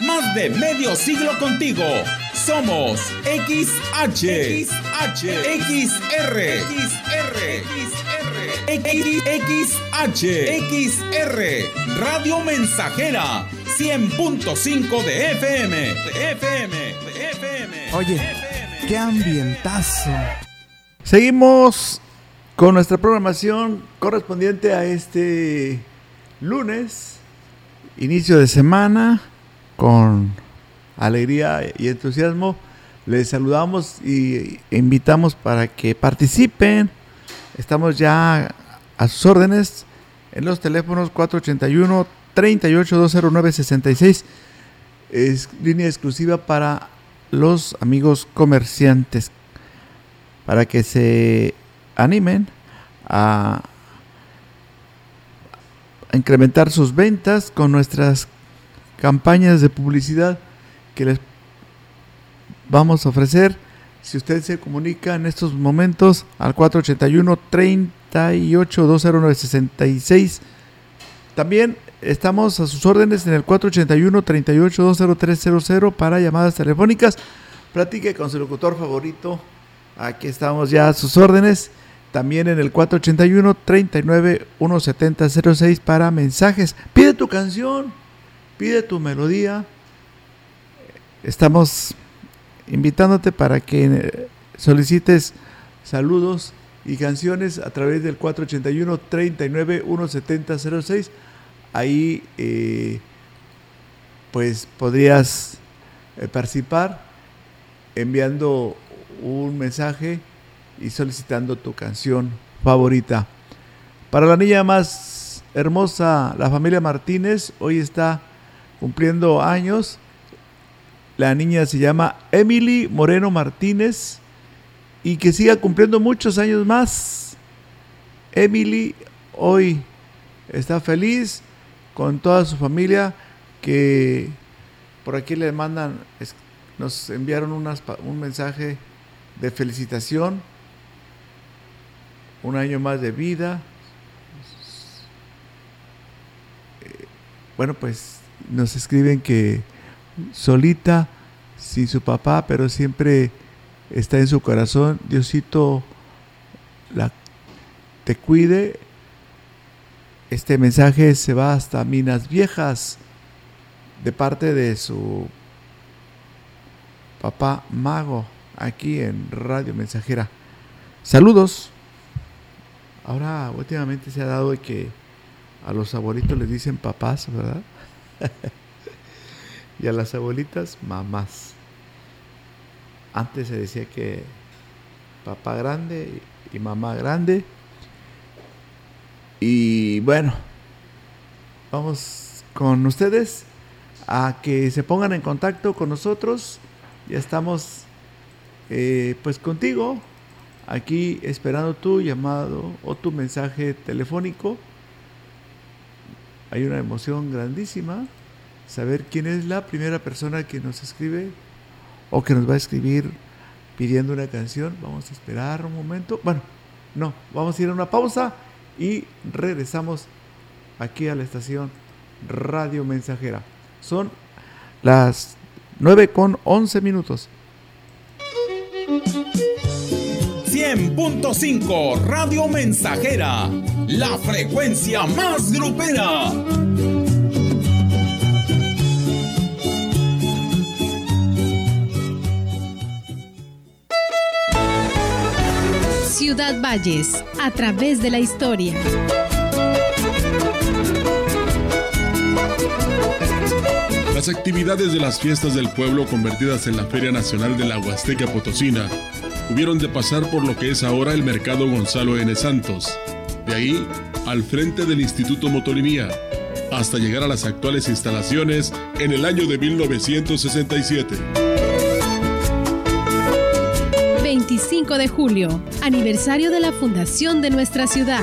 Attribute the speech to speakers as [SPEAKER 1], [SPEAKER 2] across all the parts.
[SPEAKER 1] Más de medio siglo contigo. Somos XH, XH, XR, XR, XR, XR, Radio Mensajera, 100.5 de FM, de FM, de FM.
[SPEAKER 2] Oye, qué ambientazo. Seguimos con nuestra programación correspondiente a este lunes, inicio de semana, con alegría y entusiasmo. Les saludamos y invitamos para que participen. Estamos ya a sus órdenes en los teléfonos 481 38 Es línea exclusiva para los amigos comerciantes. Para que se animen a incrementar sus ventas con nuestras campañas de publicidad que les vamos a ofrecer. Si usted se comunica en estos momentos al 481 38 20966 también estamos a sus órdenes en el 481 38 20300 para llamadas telefónicas. Platique con su locutor favorito. Aquí estamos ya a sus órdenes. También en el 481 39 17006 para mensajes. Pide tu canción, pide tu melodía. Estamos invitándote para que eh, solicites saludos y canciones a través del 481 39 17006. Ahí eh, pues podrías eh, participar enviando un mensaje y solicitando tu canción favorita. Para la niña más hermosa, la familia Martínez, hoy está cumpliendo años. La niña se llama Emily Moreno Martínez y que siga cumpliendo muchos años más. Emily hoy está feliz con toda su familia que por aquí le mandan, nos enviaron un mensaje de felicitación un año más de vida. Eh, bueno, pues nos escriben que solita, sin su papá, pero siempre está en su corazón. Diosito la, te cuide. Este mensaje se va hasta Minas Viejas de parte de su papá Mago aquí en Radio Mensajera. Saludos. Ahora últimamente se ha dado que a los abuelitos les dicen papás, ¿verdad? y a las abuelitas mamás. Antes se decía que papá grande y mamá grande. Y bueno, vamos con ustedes a que se pongan en contacto con nosotros. Ya estamos eh, pues contigo aquí esperando tu llamado o tu mensaje telefónico. Hay una emoción grandísima saber quién es la primera persona que nos escribe o que nos va a escribir pidiendo una canción. Vamos a esperar un momento. Bueno, no, vamos a ir a una pausa y regresamos aquí a la estación Radio Mensajera. Son las 9 con 11 minutos.
[SPEAKER 1] 100.5 Radio Mensajera, la frecuencia más grupera.
[SPEAKER 3] Ciudad Valles, a través de la historia.
[SPEAKER 4] Las actividades de las fiestas del pueblo convertidas en la Feria Nacional de la Huasteca Potosina hubieron de pasar por lo que es ahora el Mercado Gonzalo N. Santos. De ahí, al frente del Instituto Motolinía, hasta llegar a las actuales instalaciones en el año de 1967.
[SPEAKER 3] 25 de julio, aniversario de la fundación de nuestra ciudad.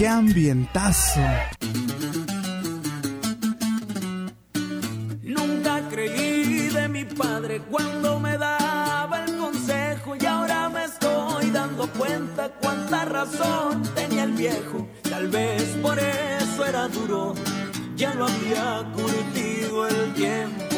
[SPEAKER 5] qué ambientazo.
[SPEAKER 6] Nunca creí de mi padre cuando me daba el consejo y ahora me estoy dando cuenta cuánta razón tenía el viejo. Tal vez por eso era duro, ya lo había curtido el tiempo.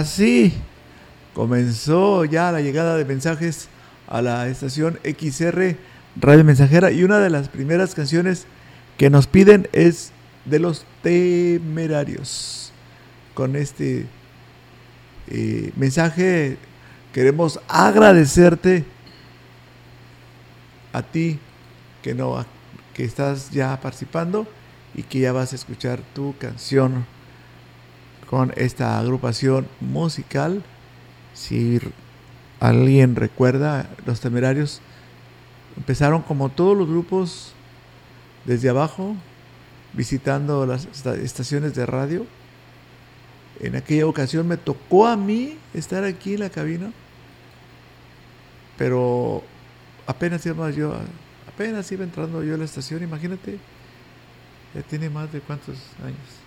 [SPEAKER 2] Ahora sí, comenzó ya la llegada de mensajes a la estación XR Radio Mensajera y una de las primeras canciones que nos piden es de los temerarios. Con este eh, mensaje queremos agradecerte a ti que no que estás ya participando y que ya vas a escuchar tu canción con esta agrupación musical. Si alguien recuerda, los temerarios empezaron como todos los grupos desde abajo, visitando las esta- estaciones de radio. En aquella ocasión me tocó a mí estar aquí en la cabina, pero apenas iba yo, apenas iba entrando yo a la estación, imagínate, ya tiene más de cuántos años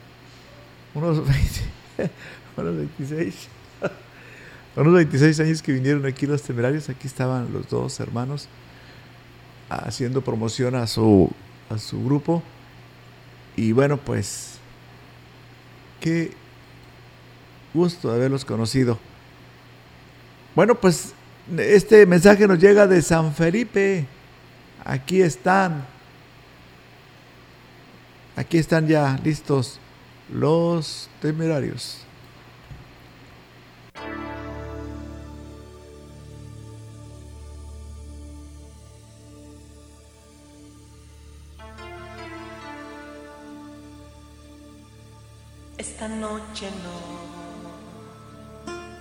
[SPEAKER 2] unos 20, unos 26, unos 26 años que vinieron aquí los temerarios, aquí estaban los dos hermanos haciendo promoción a su, a su grupo. Y bueno, pues, qué gusto de haberlos conocido. Bueno, pues este mensaje nos llega de San Felipe. Aquí están. Aquí están ya listos los temerarios.
[SPEAKER 6] Esta noche no,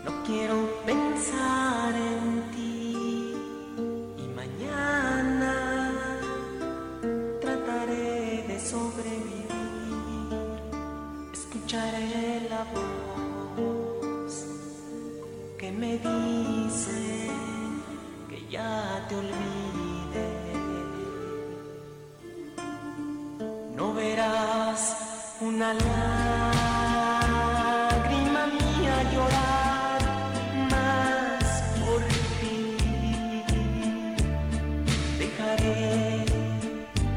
[SPEAKER 6] no quiero pensar en que me dice que ya te olvide. No verás una lágrima mía llorar
[SPEAKER 7] más por ti. Dejaré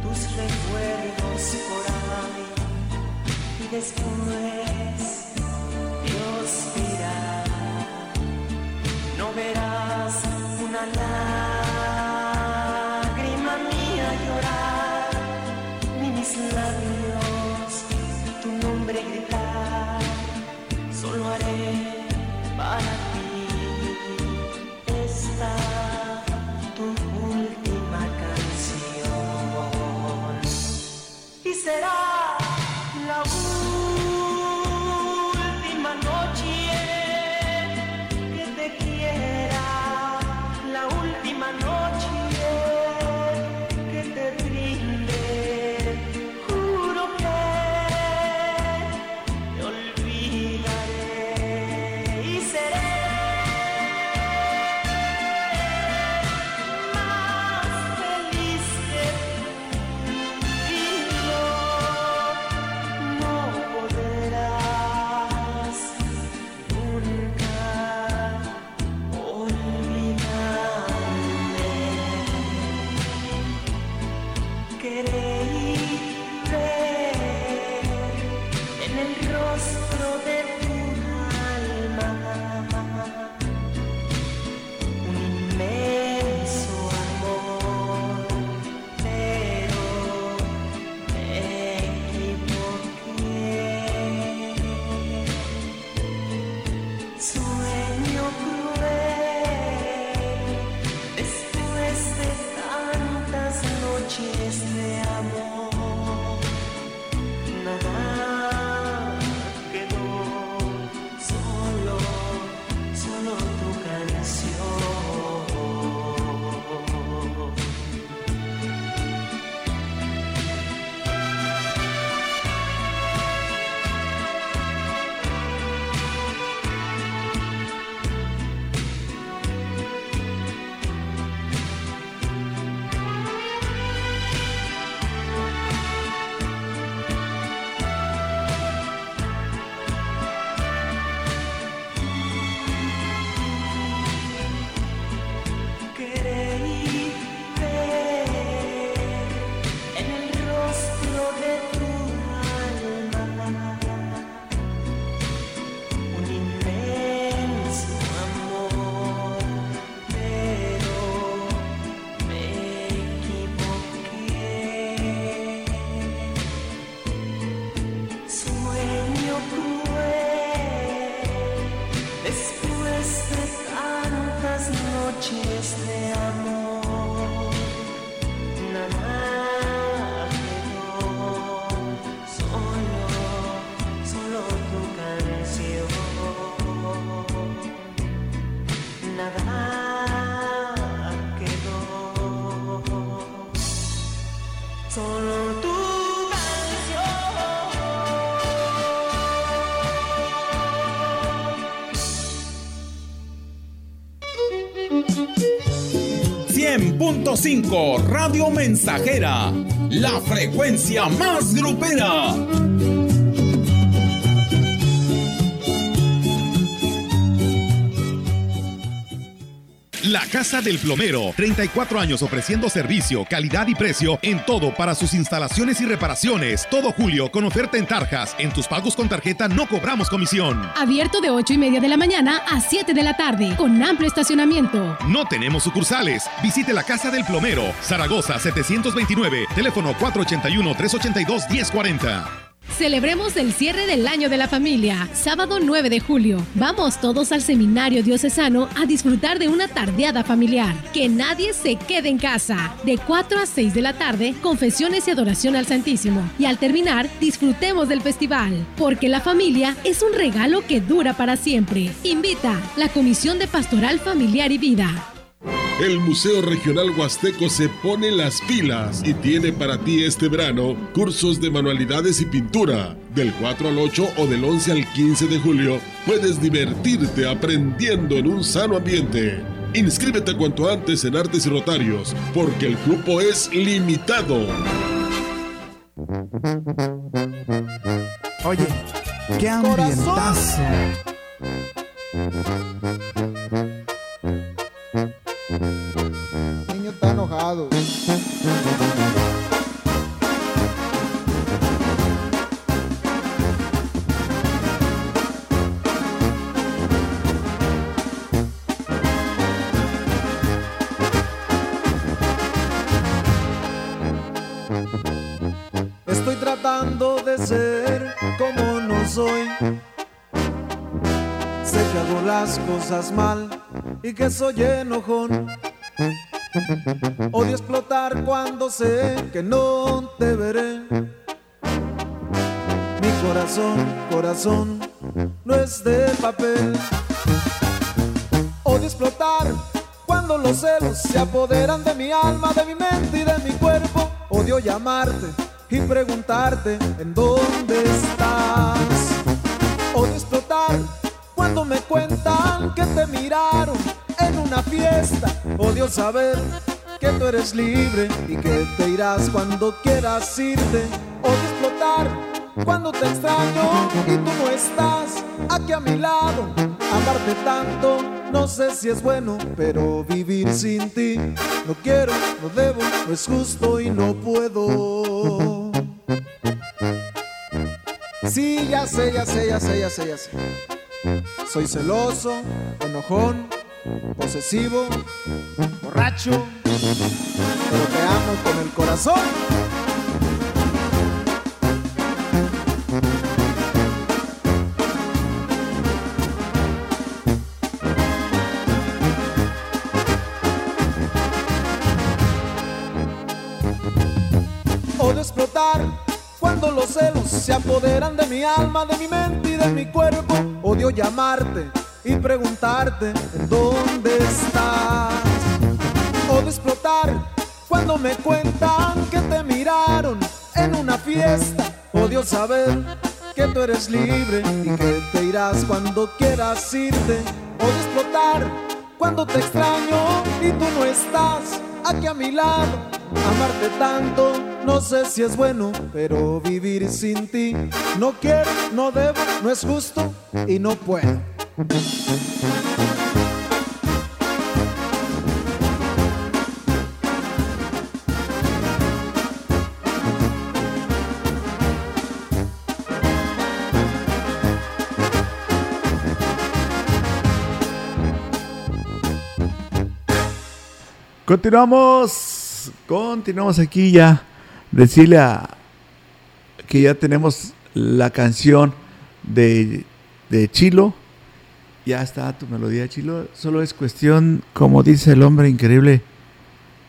[SPEAKER 7] tus recuerdos por ahí y después.
[SPEAKER 1] .5 Radio Mensajera, la frecuencia más grupera.
[SPEAKER 8] La Casa del Plomero, 34 años ofreciendo servicio, calidad y precio en todo para sus instalaciones y reparaciones. Todo julio con oferta en tarjas. En tus pagos con tarjeta no cobramos comisión.
[SPEAKER 3] Abierto de 8 y media de la mañana a 7 de la tarde, con amplio estacionamiento.
[SPEAKER 8] No tenemos sucursales. Visite la Casa del Plomero, Zaragoza 729, teléfono 481-382-1040.
[SPEAKER 3] Celebremos el cierre del año de la familia, sábado 9 de julio. Vamos todos al seminario diocesano a disfrutar de una tardeada familiar. Que nadie se quede en casa. De 4 a 6 de la tarde, confesiones y adoración al Santísimo. Y al terminar, disfrutemos del festival. Porque la familia es un regalo que dura para siempre. Invita la Comisión de Pastoral Familiar y Vida.
[SPEAKER 4] El Museo Regional Huasteco se pone las pilas y tiene para ti este verano cursos de manualidades y pintura. Del 4 al 8 o del 11 al 15 de julio puedes divertirte aprendiendo en un sano ambiente. Inscríbete cuanto antes en Artes y Rotarios, porque el cupo es limitado.
[SPEAKER 5] Oye, qué ambientazo.
[SPEAKER 9] niño Estoy tratando de ser como no soy. Sé que hago las cosas mal y que soy enojón. Odio explotar cuando sé que no te veré. Mi corazón, corazón, no es de papel. Odio explotar cuando los celos se apoderan de mi alma, de mi mente y de mi cuerpo. Odio llamarte y preguntarte en dónde estás. Odio explotar cuando me cuentan que te miraron fiesta. Odio saber que tú eres libre y que te irás cuando quieras irte. Odio explotar cuando te extraño y tú no estás aquí a mi lado. Amarte tanto, no sé si es bueno, pero vivir sin ti no quiero, no debo, no es justo y no puedo. Sí, ya sé, ya sé, ya sé, ya sé, ya sé. Soy celoso, enojón, posesivo, borracho, pero te amo con el corazón. Odio explotar cuando los celos se apoderan de mi alma, de mi mente y de mi cuerpo. Odio llamarte y preguntarte dónde estás. Odio explotar cuando me cuentan que te miraron en una fiesta. Odio saber que tú eres libre y que te irás cuando quieras irte. Odio explotar cuando te extraño y tú no estás aquí a mi lado. Amarte tanto, no sé si es bueno, pero vivir sin ti no quiero, no debo, no es justo y no puedo.
[SPEAKER 2] Continuamos, continuamos aquí ya. Decirle a que ya tenemos la canción de, de Chilo. Ya está tu melodía, Chilo. Solo es cuestión, como dice el hombre increíble,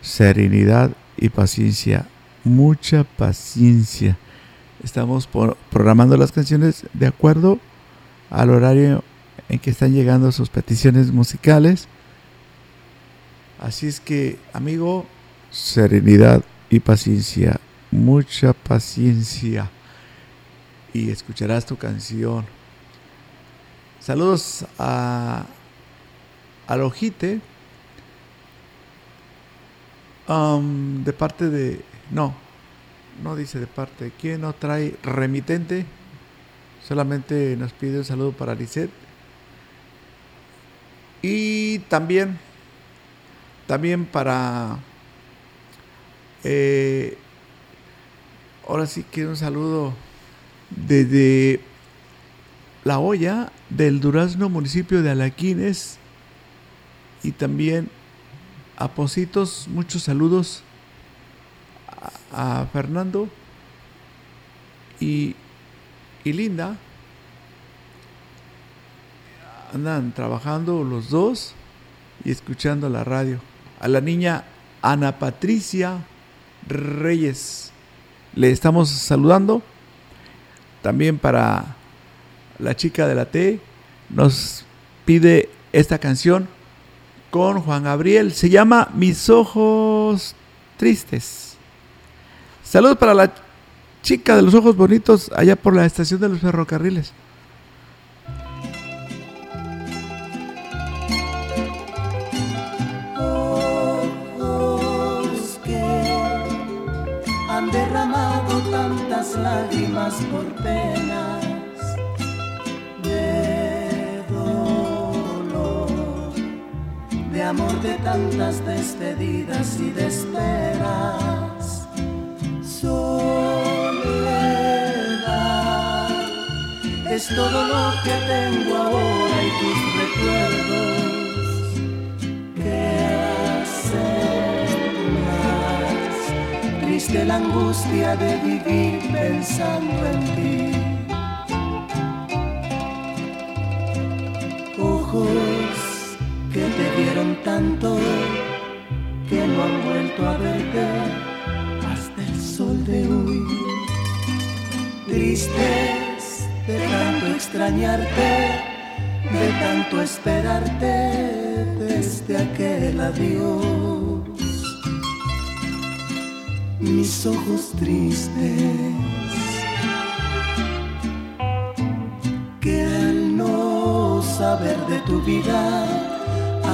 [SPEAKER 2] serenidad y paciencia. Mucha paciencia. Estamos programando las canciones de acuerdo al horario en que están llegando sus peticiones musicales. Así es que, amigo, serenidad y paciencia, mucha paciencia. Y escucharás tu canción. Saludos a al Ojite. um, de parte de. No, no dice de parte. ¿Quién no trae remitente? Solamente nos pide un saludo para Lisette. Y también también para eh, ahora sí que un saludo desde la olla del Durazno municipio de Alaquines y también a muchos saludos a, a Fernando y, y Linda andan trabajando los dos y escuchando la radio. A la niña Ana Patricia Reyes le estamos saludando. También para la chica de la T nos pide esta canción con Juan Gabriel. Se llama Mis ojos tristes. Saludos para la chica de los ojos bonitos allá por la estación de los ferrocarriles.
[SPEAKER 6] ojos que han derramado tantas lágrimas por penas de tantas despedidas y de esperas. Soledad es todo lo que tengo ahora y tus recuerdos que hacen más triste la angustia de vivir pensando en ti.
[SPEAKER 7] Ojos que te vieron tanto que no han vuelto a verte hasta el sol de hoy. Tristes de tanto extrañarte, de tanto esperarte desde aquel adiós. Mis ojos tristes que al no saber de tu vida,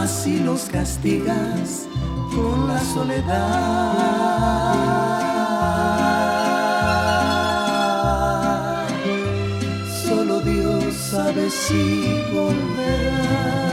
[SPEAKER 7] así los castigas con la soledad. Solo Dios sabe si volverás.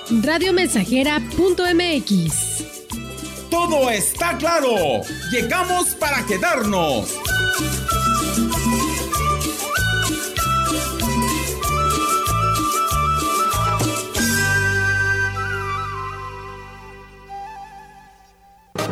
[SPEAKER 3] Radiomensajera.mx.
[SPEAKER 1] todo está claro. Llegamos para quedarnos.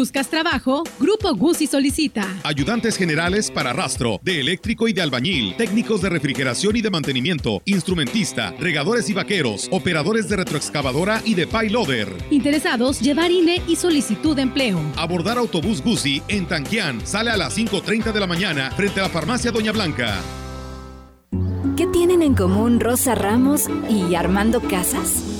[SPEAKER 3] ¿Buscas trabajo? Grupo Guzzi solicita.
[SPEAKER 8] Ayudantes generales para rastro, de eléctrico y de albañil, técnicos de refrigeración y de mantenimiento, instrumentista, regadores y vaqueros, operadores de retroexcavadora y de payloader.
[SPEAKER 3] Interesados, llevar INE y solicitud de empleo.
[SPEAKER 8] Abordar autobús Guzzi en Tanquián. Sale a las 5.30 de la mañana frente a la farmacia Doña Blanca.
[SPEAKER 10] ¿Qué tienen en común Rosa Ramos y Armando Casas?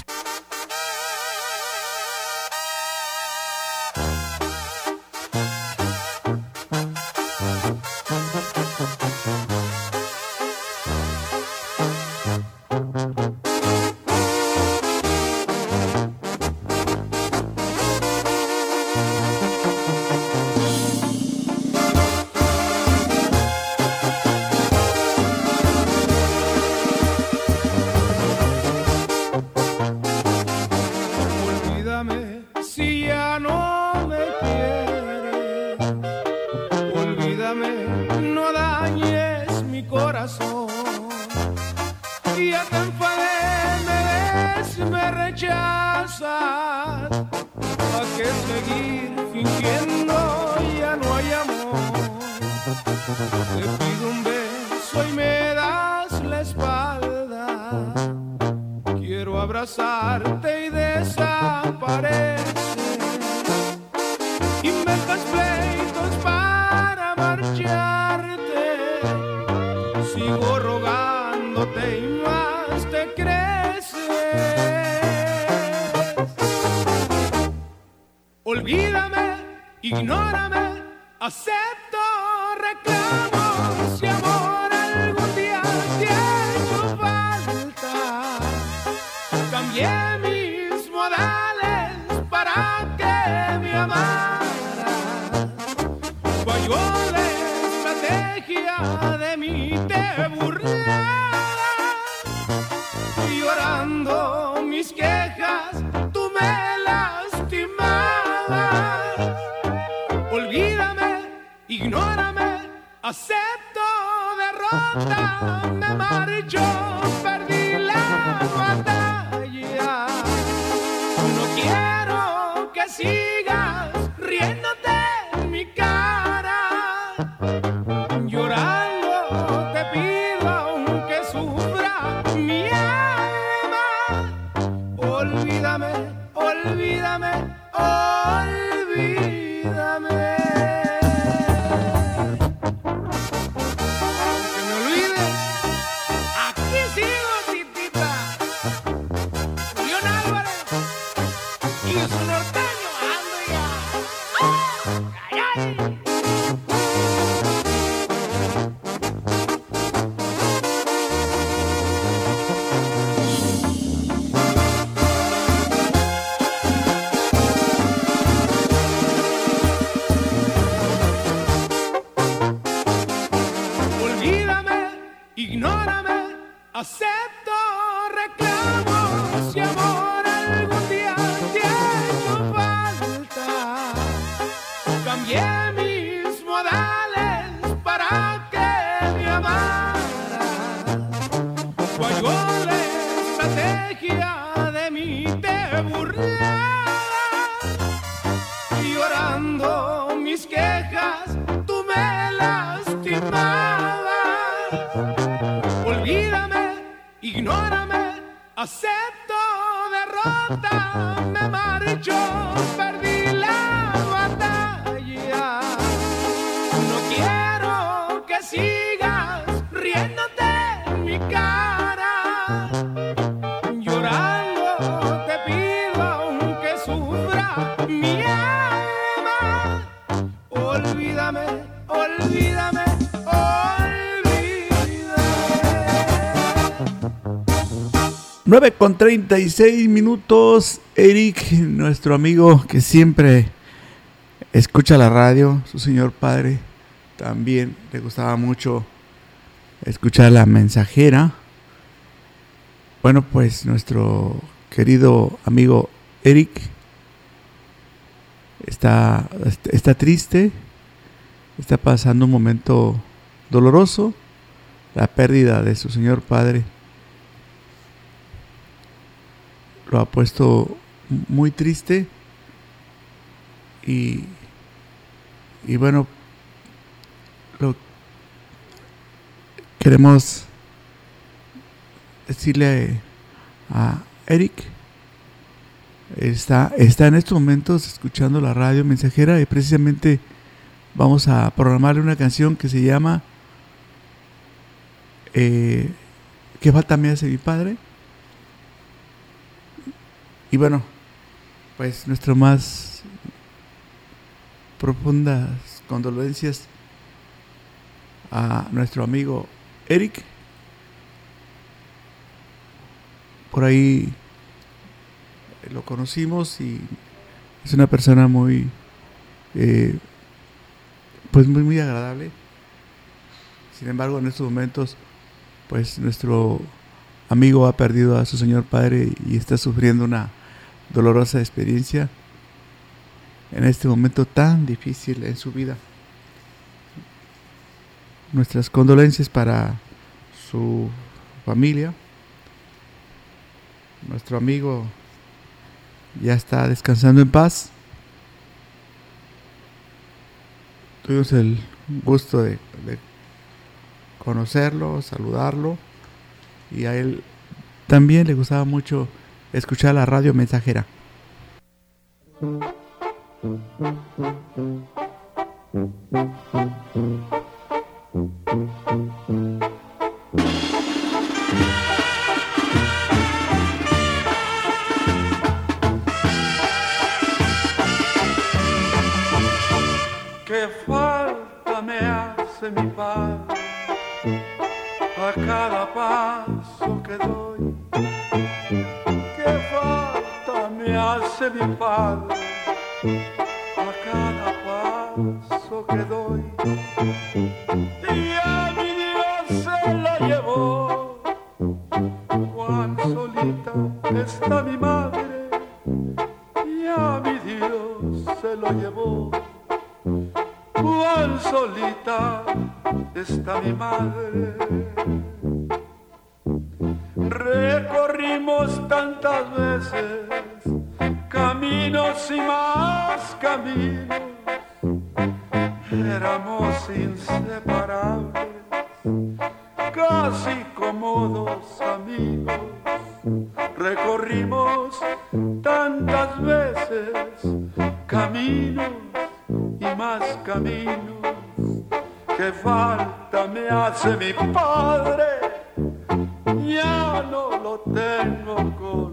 [SPEAKER 11] Abrazarte y desaparecer.
[SPEAKER 2] 9 con 36 minutos. Eric, nuestro amigo que siempre escucha la radio, su señor padre, también le gustaba mucho escuchar la mensajera. Bueno, pues nuestro querido amigo Eric está, está triste, está pasando un momento doloroso, la pérdida de su señor padre lo ha puesto muy triste y, y bueno, lo queremos decirle a Eric está, está en estos momentos escuchando la radio mensajera y precisamente vamos a programarle una canción que se llama eh, ¿Qué falta me hace mi padre? Y bueno, pues nuestro más profundas condolencias a nuestro amigo Eric. Por ahí lo conocimos y es una persona muy, eh, pues muy, muy agradable. Sin embargo, en estos momentos, pues nuestro amigo ha perdido a su señor padre y está sufriendo una dolorosa experiencia en este momento tan difícil en su vida. Nuestras condolencias para su familia. Nuestro amigo ya está descansando en paz. Tuvimos el gusto de, de conocerlo, saludarlo y a él también le gustaba mucho escuchar la radio mensajera.
[SPEAKER 12] Qué falta me hace mi padre a cada paso que doy. Hace mi padre a cada paso que doy. Y a mi Dios se la llevó. Cuán solita está mi madre. Y a mi Dios se lo llevó. Cuán solita está mi madre. No lo tengo conmigo.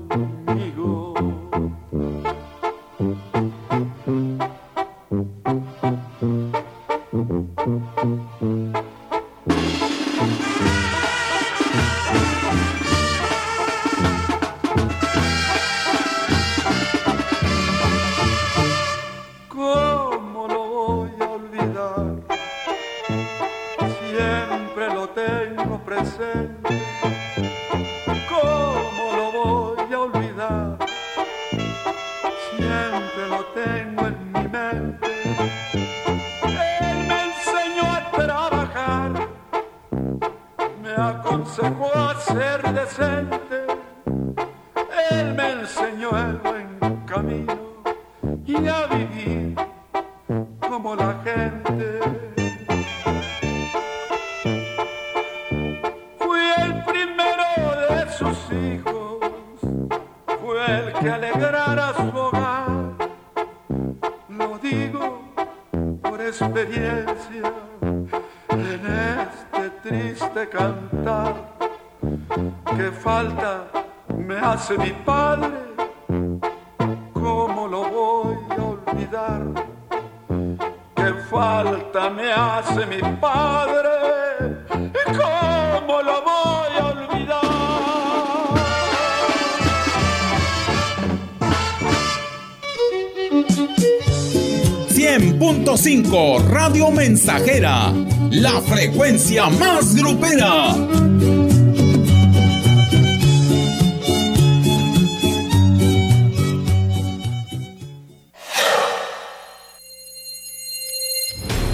[SPEAKER 1] Más grupera.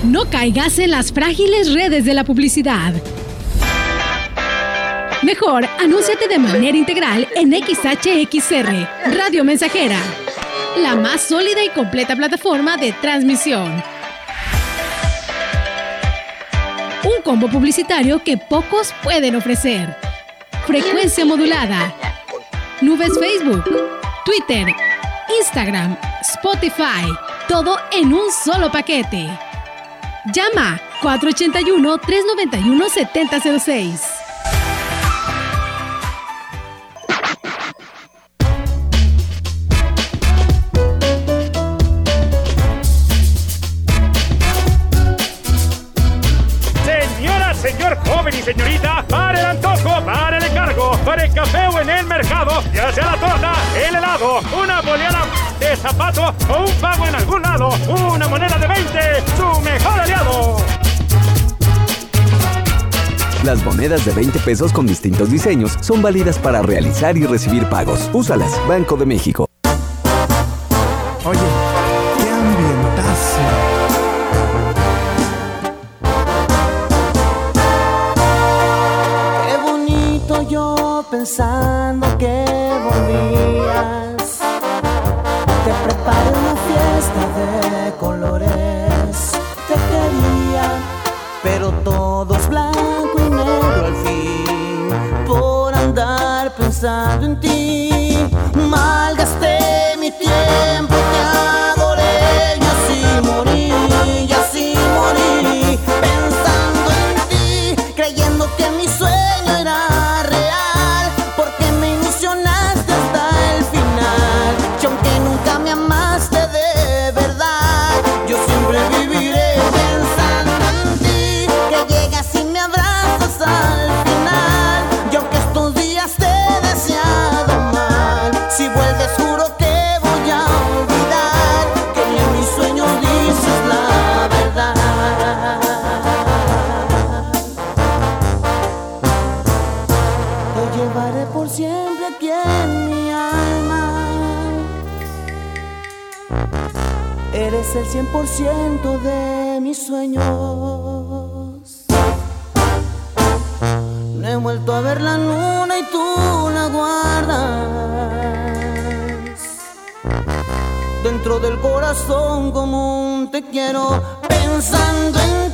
[SPEAKER 3] No caigas en las frágiles redes de la publicidad. Mejor, anúnciate de manera integral en XHXR, Radio Mensajera, la más sólida y completa plataforma de transmisión. Un combo publicitario que pocos pueden ofrecer. Frecuencia modulada. Nubes Facebook, Twitter, Instagram, Spotify. Todo en un solo paquete. Llama 481-391-7006.
[SPEAKER 13] De zapato o un pago en algún lado, una moneda de 20, su mejor aliado.
[SPEAKER 14] Las monedas de 20 pesos con distintos diseños son válidas para realizar y recibir pagos. Úsalas, Banco de México.
[SPEAKER 5] Oye, qué ambientazo.
[SPEAKER 15] Qué bonito yo pensando pensando en ti, malgasté mi tiempo, te El 100% de mis sueños. No he vuelto a ver la luna y tú la guardas dentro del corazón como un te quiero pensando en ti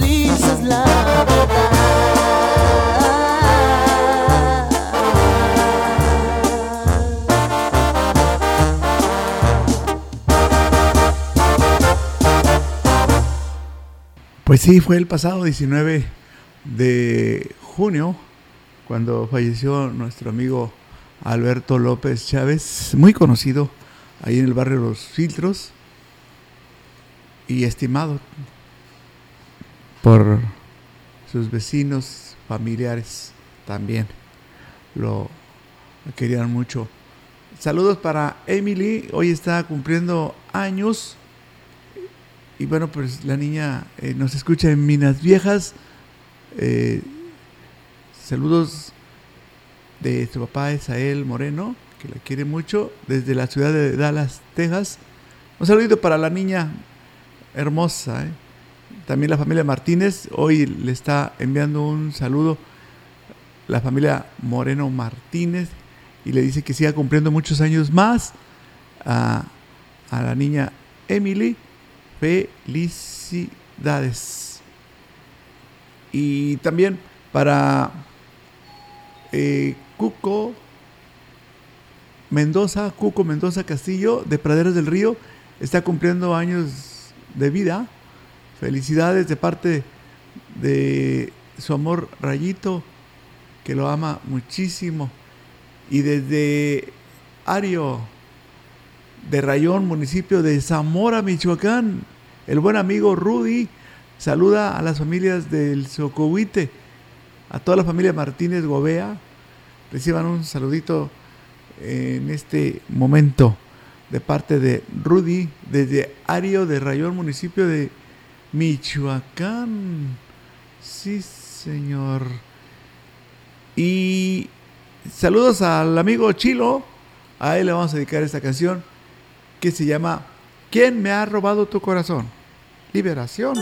[SPEAKER 2] Pues sí, fue el pasado 19 de junio cuando falleció nuestro amigo Alberto López Chávez, muy conocido ahí en el barrio Los Filtros y estimado por sus vecinos, familiares también. Lo querían mucho. Saludos para Emily, hoy está cumpliendo años. Y bueno, pues la niña eh, nos escucha en Minas Viejas. Eh, saludos de su papá Esael Moreno, que la quiere mucho, desde la ciudad de Dallas, Texas. Un saludito para la niña hermosa. ¿eh? También la familia Martínez, hoy le está enviando un saludo la familia Moreno Martínez y le dice que siga cumpliendo muchos años más a, a la niña Emily. Felicidades. Y también para eh, Cuco Mendoza, Cuco Mendoza Castillo de Praderas del Río, está cumpliendo años de vida. Felicidades de parte de su amor Rayito, que lo ama muchísimo. Y desde Ario,
[SPEAKER 6] de Rayón, municipio de Zamora, Michoacán. El buen amigo Rudy saluda a las familias del Socohuite, a toda la familia Martínez Gobea. Reciban un saludito en este momento de parte de Rudy desde Ario de Rayón, municipio de Michoacán. Sí, señor. Y saludos al amigo Chilo. A él le vamos a dedicar esta canción que se llama ¿Quién me ha robado tu corazón? Liberación.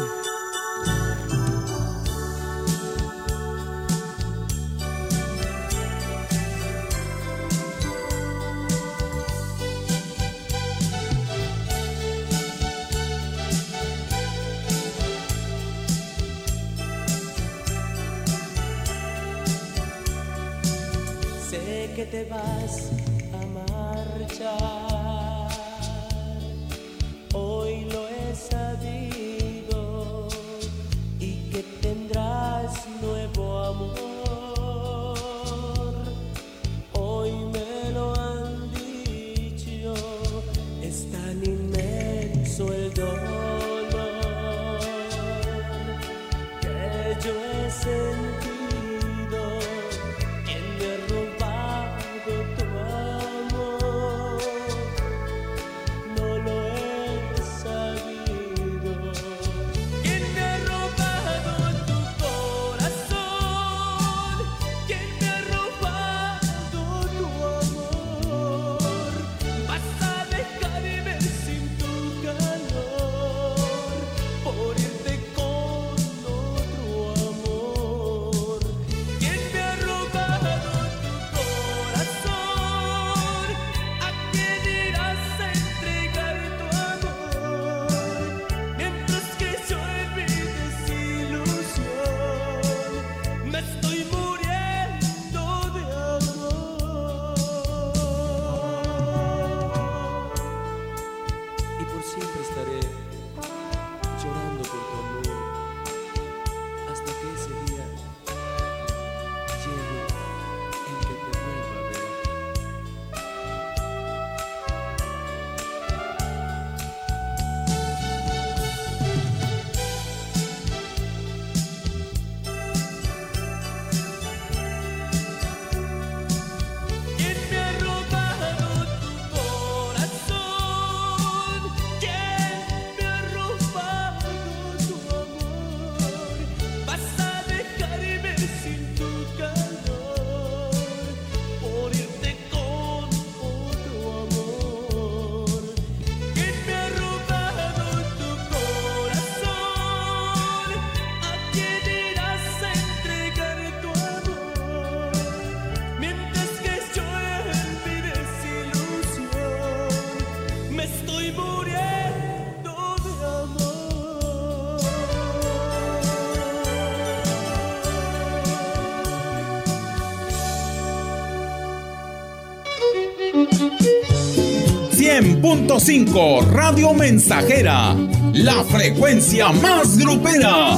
[SPEAKER 1] 100.5 Radio Mensajera, la frecuencia más grupera.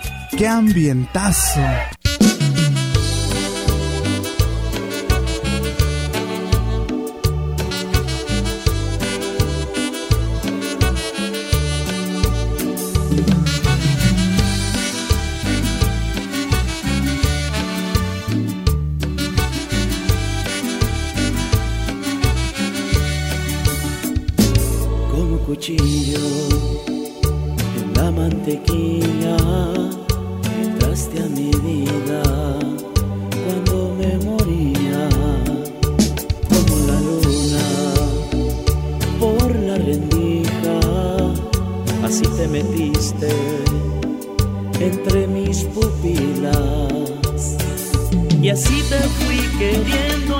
[SPEAKER 5] qué ambientazo.
[SPEAKER 16] Como cuchillo en la mantequilla así te
[SPEAKER 6] fui queriendo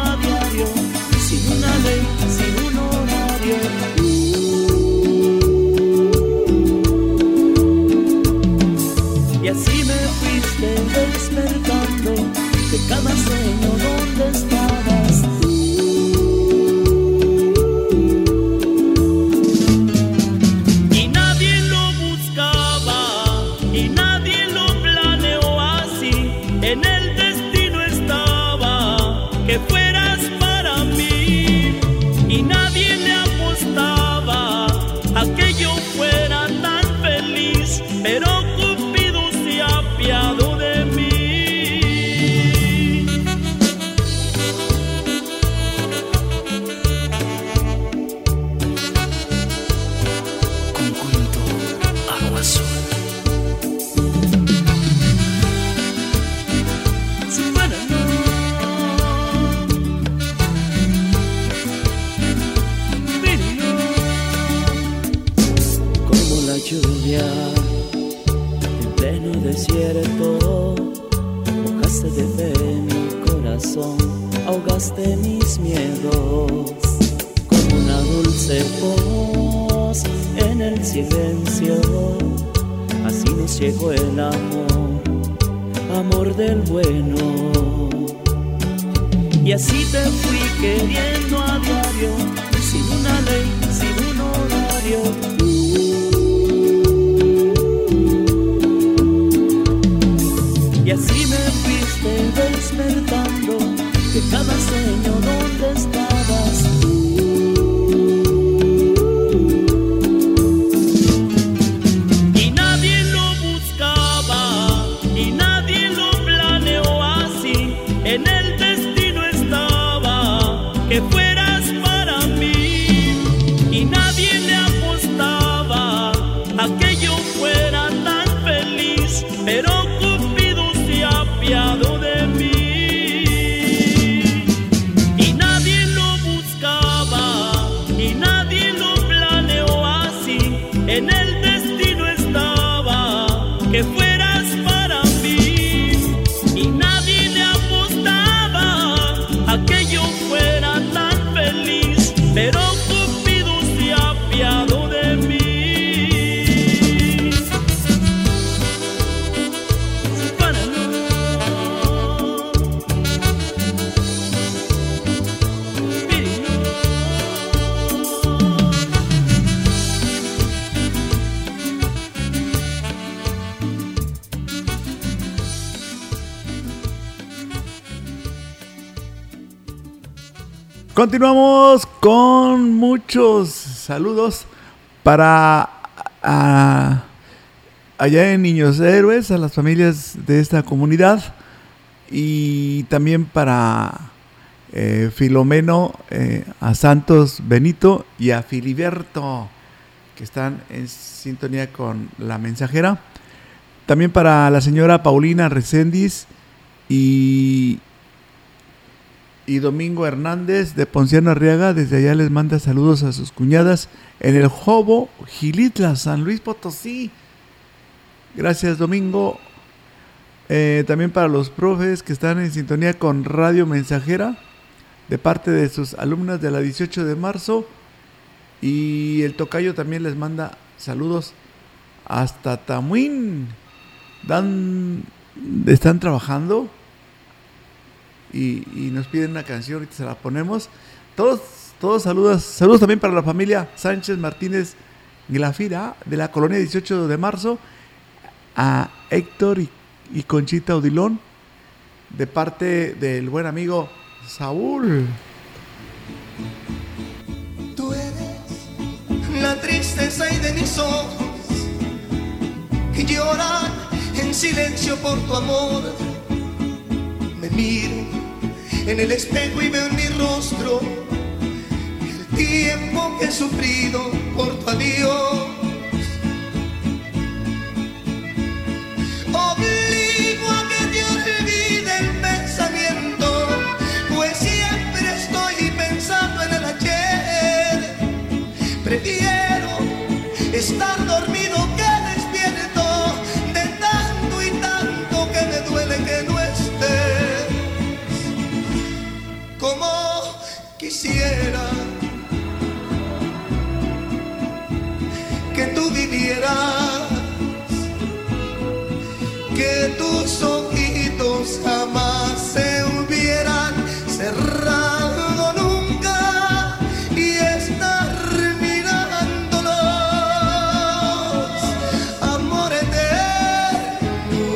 [SPEAKER 2] Continuamos con muchos saludos para allá en Niños Héroes, a las familias de esta comunidad y también para eh, Filomeno, eh, a Santos Benito y a Filiberto, que están en sintonía con la mensajera. También para la señora Paulina Recendis y y Domingo Hernández de Ponciano Arriaga, desde allá les manda saludos a sus cuñadas en el Jobo, Gilitla, San Luis Potosí. Gracias Domingo. Eh, también para los profes que están en sintonía con Radio Mensajera, de parte de sus alumnas de la 18 de marzo. Y el tocayo también les manda saludos hasta Tamuín. Están trabajando y, y nos piden una canción, ahorita se la ponemos. Todos, todos saludos, saludos también para la familia Sánchez Martínez Glafira de la colonia 18 de marzo, a Héctor y, y Conchita Odilón, de parte del buen amigo Saúl.
[SPEAKER 17] Tú eres la tristeza y de mis ojos lloran en silencio por tu amor. Me miro en el espejo y veo en mi rostro el tiempo que he sufrido por tu adiós. Obligo a que te olvide el pensamiento, pues siempre estoy pensando en el ayer. Prefiero estar que tus ojitos jamás se hubieran cerrado nunca y estar mirándolos, amor eterno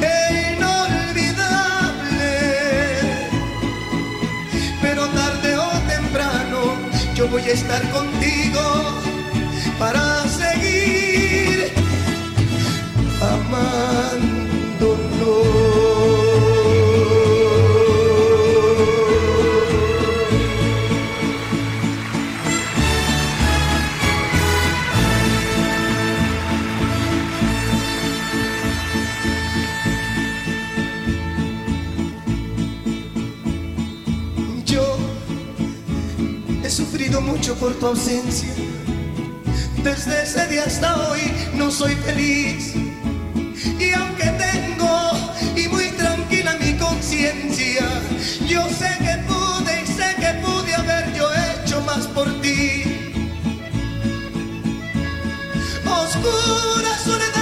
[SPEAKER 17] e inolvidable. Pero tarde o temprano yo voy a estar contigo para seguir amándolo. Yo he sufrido mucho por tu ausencia desde ese día hasta hoy no soy feliz. Y aunque tengo y muy tranquila mi conciencia, yo sé que pude y sé que pude haber yo hecho más por ti. Oscura soledad.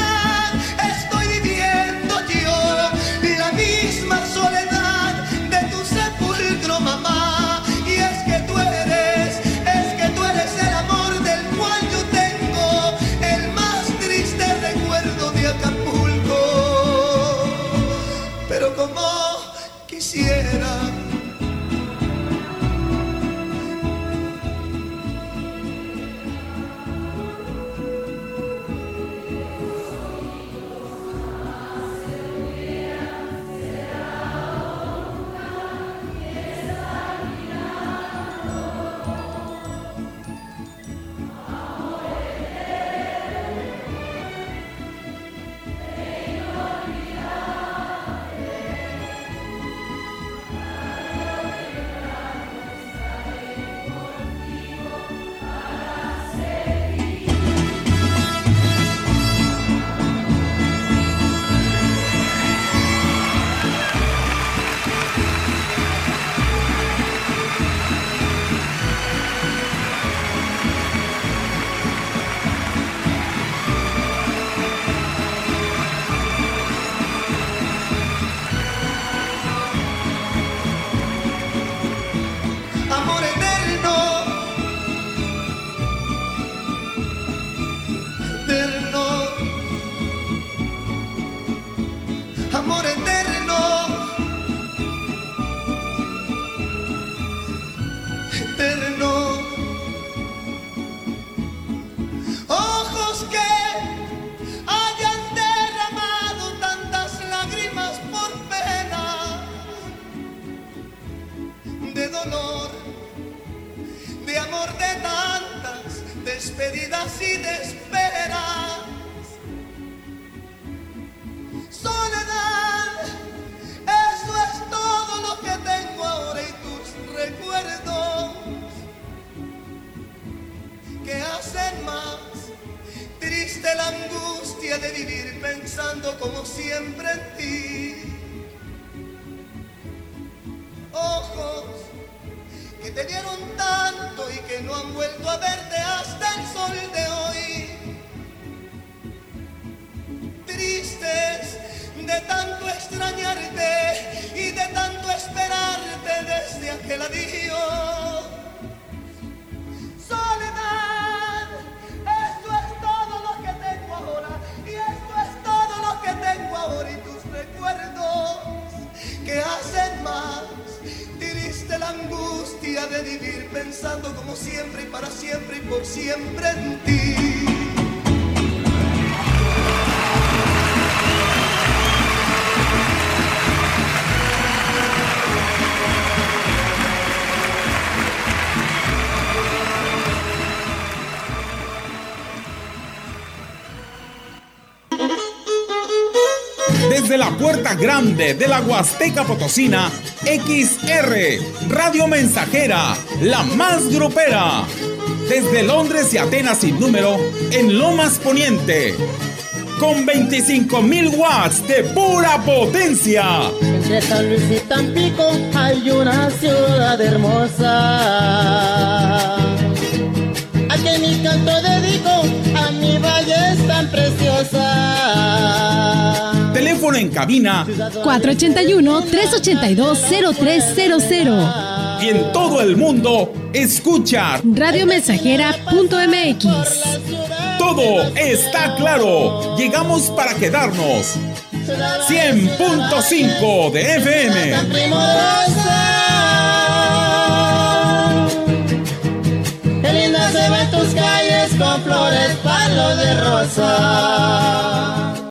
[SPEAKER 17] adios soledad esto es todo lo que tengo ahora y esto es todo lo que tengo ahora y tus recuerdos que hacen más tiriste la angustia de vivir pensando como siempre y para siempre y por siempre en ti.
[SPEAKER 1] puerta grande de la Huasteca Potosina, XR, Radio Mensajera, la más grupera. Desde Londres y Atenas sin número, en Lomas Poniente. Con 25.000 watts de pura potencia.
[SPEAKER 15] Entre San Luis y Tampico hay una ciudad hermosa. A que mi canto dedico a mi valle es tan preciosa.
[SPEAKER 1] Teléfono en cabina
[SPEAKER 3] 481-382-0300.
[SPEAKER 1] y en todo el mundo escucha
[SPEAKER 3] Radiomensajera.mx.
[SPEAKER 1] Todo está claro. Llegamos para quedarnos. 100.5 de FM.
[SPEAKER 15] Qué linda se ven tus calles con flores, palo de rosa.